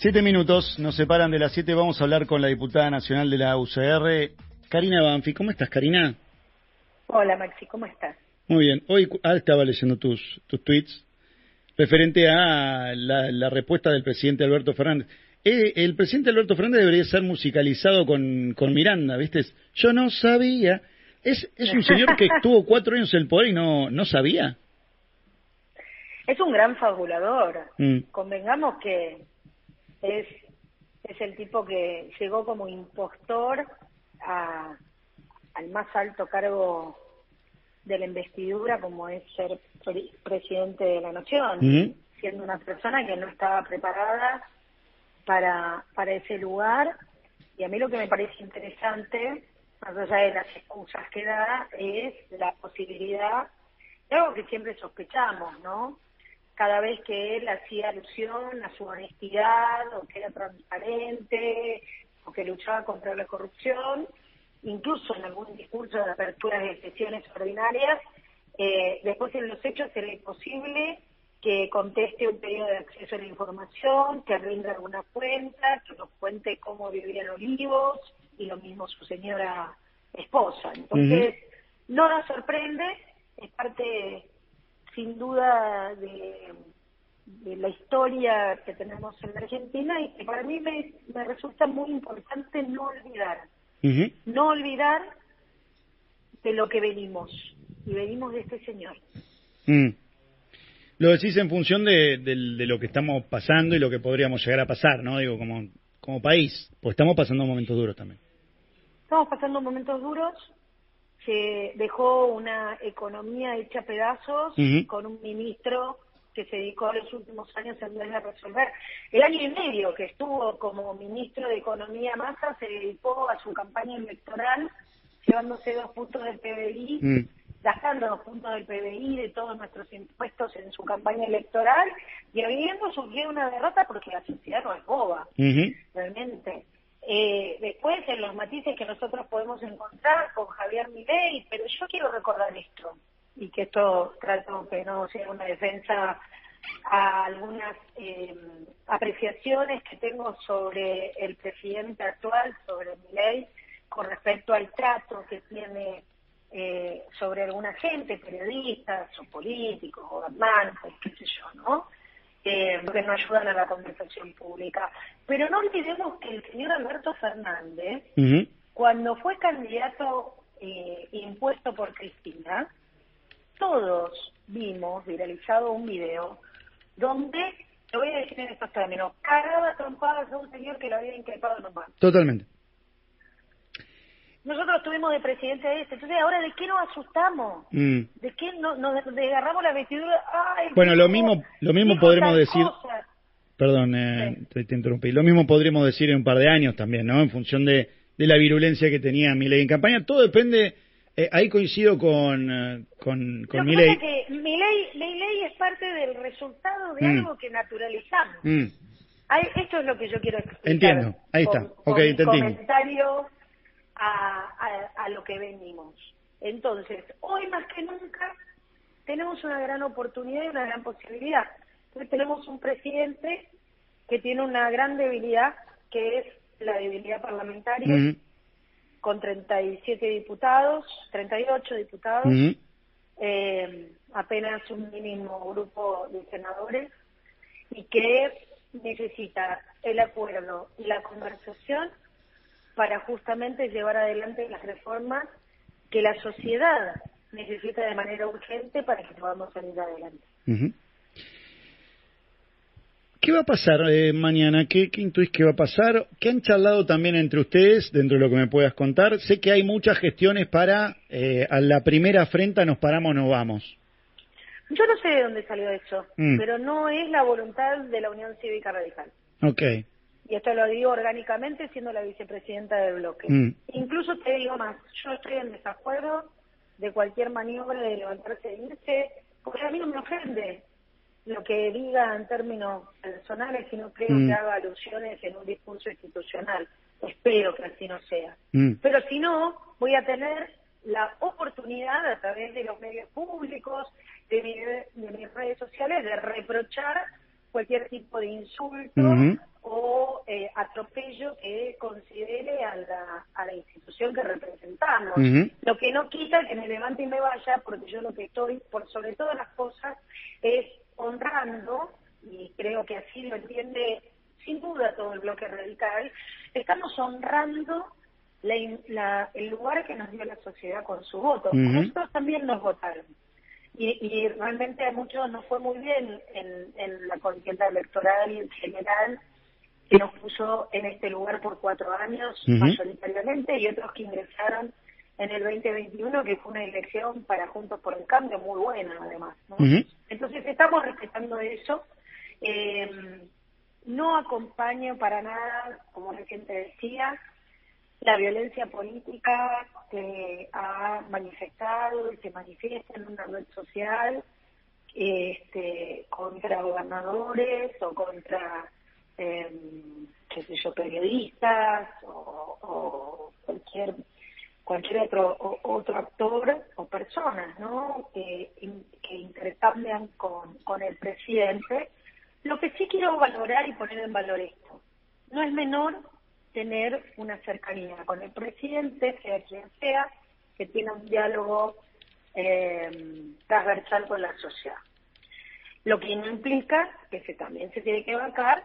Siete minutos nos separan de las siete. Vamos a hablar con la diputada nacional de la UCR, Karina Banfi. ¿Cómo estás, Karina? Hola, Maxi, ¿cómo estás? Muy bien. Hoy ah, estaba leyendo tus, tus tweets referente a la, la respuesta del presidente Alberto Fernández. Eh, el presidente Alberto Fernández debería ser musicalizado con, con Miranda, ¿viste? Yo no sabía. Es, es un señor que estuvo cuatro años en el poder y no, no sabía. Es un gran fabulador. Mm. Convengamos que es, es el tipo que llegó como impostor a, al más alto cargo de la investidura, como es ser pre- presidente de la nación, siendo una persona que no estaba preparada para, para ese lugar. Y a mí lo que me parece interesante, más allá de las excusas que da, es la posibilidad de algo que siempre sospechamos, ¿no? Cada vez que él hacía alusión a su honestidad, o que era transparente, o que luchaba contra la corrupción, incluso en algún discurso de apertura de sesiones ordinarias, eh, después en los hechos era imposible que conteste un pedido de acceso a la información, que rinda alguna cuenta, que nos cuente cómo vivía en Olivos, y lo mismo su señora esposa. Entonces, no nos sorprende, es parte sin duda de, de la historia que tenemos en la Argentina y que para mí me, me resulta muy importante no olvidar, no olvidar de lo que venimos, y venimos de este señor. Mm. Lo decís en función de, del- de lo que estamos pasando y lo que podríamos llegar a pasar, ¿no? Digo, como, como país, pues estamos pasando momentos duros también. Estamos pasando momentos duros, se dejó una economía hecha pedazos con un ministro que se dedicó en los últimos años en vez de resolver. El año y medio que estuvo como ministro de Economía Massa se dedicó a su campaña electoral, llevándose dos puntos del PBI, Mm. gastando dos puntos del PBI de todos nuestros impuestos en su campaña electoral y habiendo sufrido una derrota porque la sociedad no es boba realmente. Eh, después, en los matices que nosotros podemos encontrar con Javier Milei, pero yo quiero recordar esto, y que esto trato que no sea una defensa a algunas eh, apreciaciones que tengo sobre el presidente actual, sobre Milei, con respecto al trato que tiene eh, sobre alguna gente, periodistas o políticos, gobernantes, qué sé yo, ¿no? Eh, que no ayudan a la conversación pública. Pero no olvidemos que el señor Alberto Fernández, cuando fue candidato eh, impuesto por Cristina, todos vimos viralizado un video donde, lo voy a decir en estos términos, cagaba trompadas a un señor que lo había increpado nomás. Totalmente. Nosotros tuvimos de presidente a este, entonces ahora ¿de qué nos asustamos? Mm. ¿De qué no, nos agarramos la vestidura? Ay, Bueno, lo mismo- lo mismo podremos decir-. Perdón, eh, te, te interrumpí. Lo mismo podríamos decir en un par de años también, ¿no? En función de, de la virulencia que tenía Milei en campaña. Todo depende. eh, ahí coincido con, eh, con, con Lo Milei. que mi ley, mi ley es parte del resultado de Mm. algo que naturalizamos. Mm. Ay, esto es lo que yo quiero explicar. Entiendo, ahí está. Con, Ok, con comentario a, a, a lo que venimos. Entonces, hoy más que nunca tenemos una gran oportunidad y una gran posibilidad. Entonces, tenemos un presidente que tiene una gran debilidad, que es la debilidad parlamentaria, con 37 diputados, 38 diputados eh, apenas un mínimo grupo de senadores y que necesita el acuerdo y la conversación para justamente llevar adelante las reformas que la sociedad necesita de manera urgente para que podamos salir adelante. ¿Qué va a pasar eh, mañana? ¿Qué, ¿Qué intuís que va a pasar? ¿Qué han charlado también entre ustedes, dentro de lo que me puedas contar? Sé que hay muchas gestiones para, eh, a la primera afrenta nos paramos, nos vamos. Yo no sé de dónde salió eso, Mm. pero no es la voluntad de la Unión Cívica Radical. Ok. Y esto lo digo orgánicamente siendo la vicepresidenta del bloque. Mm. Incluso te digo más, yo estoy en desacuerdo de cualquier maniobra de levantarse e irse, porque a mí no me ofende lo que diga en términos personales, sino creo Mm. que haga alusiones en un discurso institucional. Espero que así no sea. Mm. Pero si no, voy a tener la oportunidad a través de los medios públicos, de, mi- de mis redes sociales, de reprochar cualquier tipo de insulto. O eh, atropello que considere a la, a la institución que representamos. Lo que no quita que me levante y me vaya, porque yo lo que estoy, por sobre todas las cosas, es honrando, y creo que así lo entiende sin duda todo el bloque radical, estamos honrando la la- el lugar que nos dio la sociedad con su voto. Nosotros también nos votaron. Y, y realmente a muchos nos fue muy bien en, en la contienda electoral y en general, que nos puso en este lugar por cuatro años Ujú. mayoritariamente y otros que ingresaron en el 2021, que fue una elección para Juntos por el Cambio muy buena además. ¿no? Entonces estamos respetando eso. Eh, no acompaño para nada, como recién te decía, la violencia política que ha manifestado y se manifiesta en una red social este, contra gobernadores o contra, eh, qué sé yo, periodistas o, cualquier cualquier otro o- otro actor o personas, ¿no? Que, que intercambian con, con el presidente. Lo que sí quiero valorar y poner en valor esto, no es menor tener una cercanía con el presidente, sea quien sea, que tiene un diálogo eh, transversal con la sociedad. Lo que no implica que se también se tiene que bancar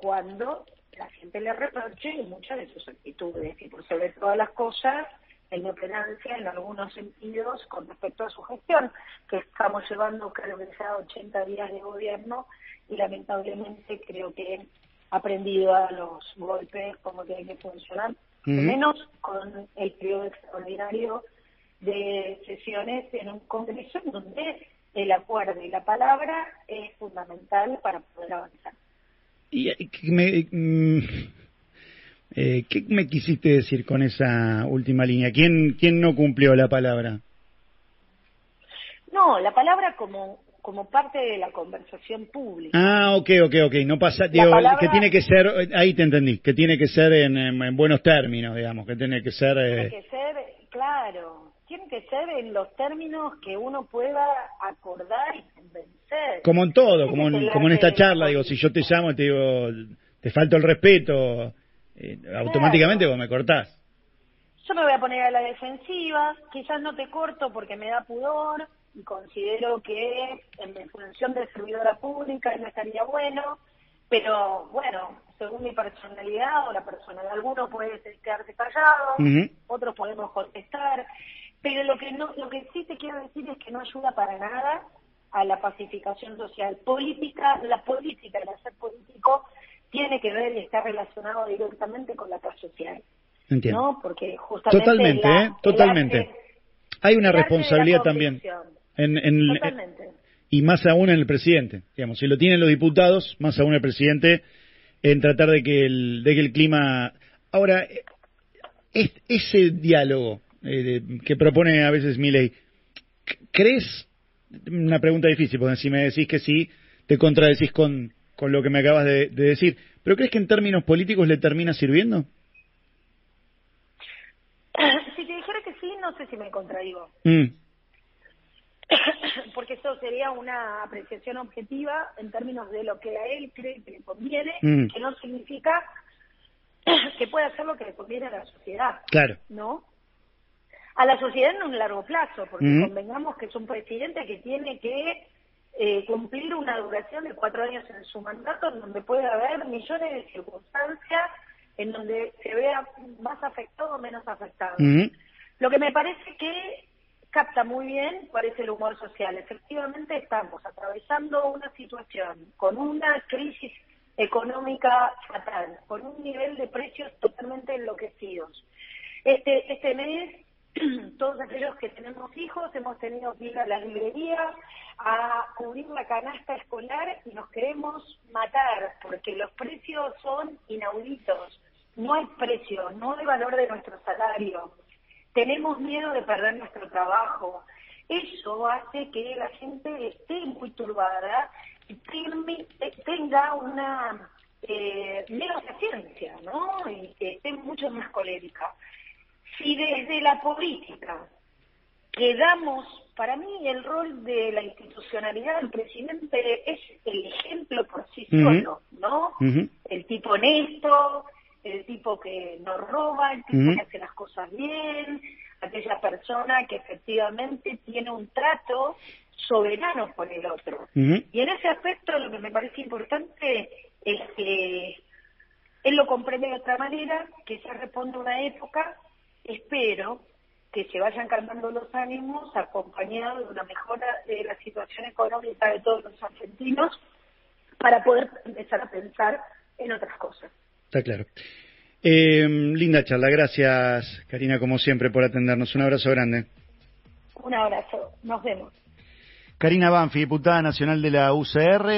cuando la gente le reproche muchas de sus actitudes y por sobre todas las cosas la inoperancia en algunos sentidos con respecto a su gestión, que estamos llevando creo que ya 80 días de gobierno y lamentablemente creo que ha aprendido a los golpes como tiene que funcionar, menos con el periodo extraordinario de sesiones en un congreso en donde el acuerdo y la palabra es fundamental para poder avanzar. Y, eh, me, mm, eh, ¿Qué me quisiste decir con esa última línea? ¿Quién, quién no cumplió la palabra? No, la palabra como como parte de la conversación pública. Ah, ok, ok, ok. No pasa, digo, palabra- que tiene que ser, ahí te entendí, que tiene que ser en, en- en buenos términos, digamos, que tiene que ser... Tiene eh, que ser, claro, tiene que ser en los términos que uno pueda acordar y como en todo, como en, como en esta charla, digo, si yo te llamo y te digo, te falto el respeto, eh, automáticamente vos me cortás. Yo me voy a poner a la defensiva, quizás no te corto porque me da pudor y considero que en mi función de servidora pública no estaría bueno, pero bueno, según mi personalidad o la persona de algunos puede quedarse callado, Ujú. otros podemos contestar, pero lo que no, lo que sí te quiero decir es que no ayuda para nada a la pacificación social. Política, la política, el hacer político tiene que ver y está relacionado directamente con la paz social. Entiendo. ¿no? Porque justamente Totalmente, la- ¿eh? Totalmente. arte- Hay una responsabilidad también. En, en- Totalmente. y más aún en el presidente. Digamos, si lo tienen los diputados, más aún el presidente, en tratar de que el, de que el clima. Ahora, es- ese diálogo eh, de- que propone a veces Milei, ¿crees? Una pregunta difícil, porque si me decís que sí, te contradecís con, con lo que me acabas de, de decir. ¿Pero crees que en términos políticos le termina sirviendo? Si te dijera que sí, no sé si me contradigo. Mm, Porque eso sería una apreciación objetiva en términos de lo que a él cree que le conviene, Mm. que no significa que pueda hacer lo que le conviene a la sociedad. claro. ¿no? A la sociedad en un largo plazo, porque Ujú. convengamos que es un presidente que tiene que eh, cumplir una duración de cuatro años en su mandato, en donde puede haber millones de circunstancias en donde se vea más afectado o menos afectado. Ujú. Lo que me parece que capta muy bien cuál es el humor social. Efectivamente estamos atravesando una situación con una crisis económica fatal, con un nivel de precios totalmente enloquecidos. Este, este mes todos aquellos que tenemos hijos hemos tenido que ir a la librería a cubrir la canasta escolar y nos queremos matar porque los precios son inauditos. No hay precio, no hay valor de nuestro salario. Tenemos miedo de perder nuestro trabajo. Eso hace que la gente esté muy turbada y tenga una eh, menos paciencia, ¿no? Y que esté mucho más colérica. Si desde la política. Quedamos, para mí el rol de la institucionalidad del presidente es el ejemplo por sí solo, ¿no? El tipo honesto, el tipo que no roba, el tipo que hace las cosas bien, aquella persona que efectivamente tiene un trato soberano con el otro. Y en ese aspecto lo que me parece importante es que él lo comprende de otra manera, que se responde a una época, espero que se vayan calmando los ánimos acompañado de una mejora de la situación económica de todos los argentinos para poder empezar a pensar en otras cosas. Está claro. Eh, linda charla, gracias Karina como siempre por atendernos. Un abrazo grande. Un abrazo, nos vemos. Karina Banfi, diputada nacional de la UCR.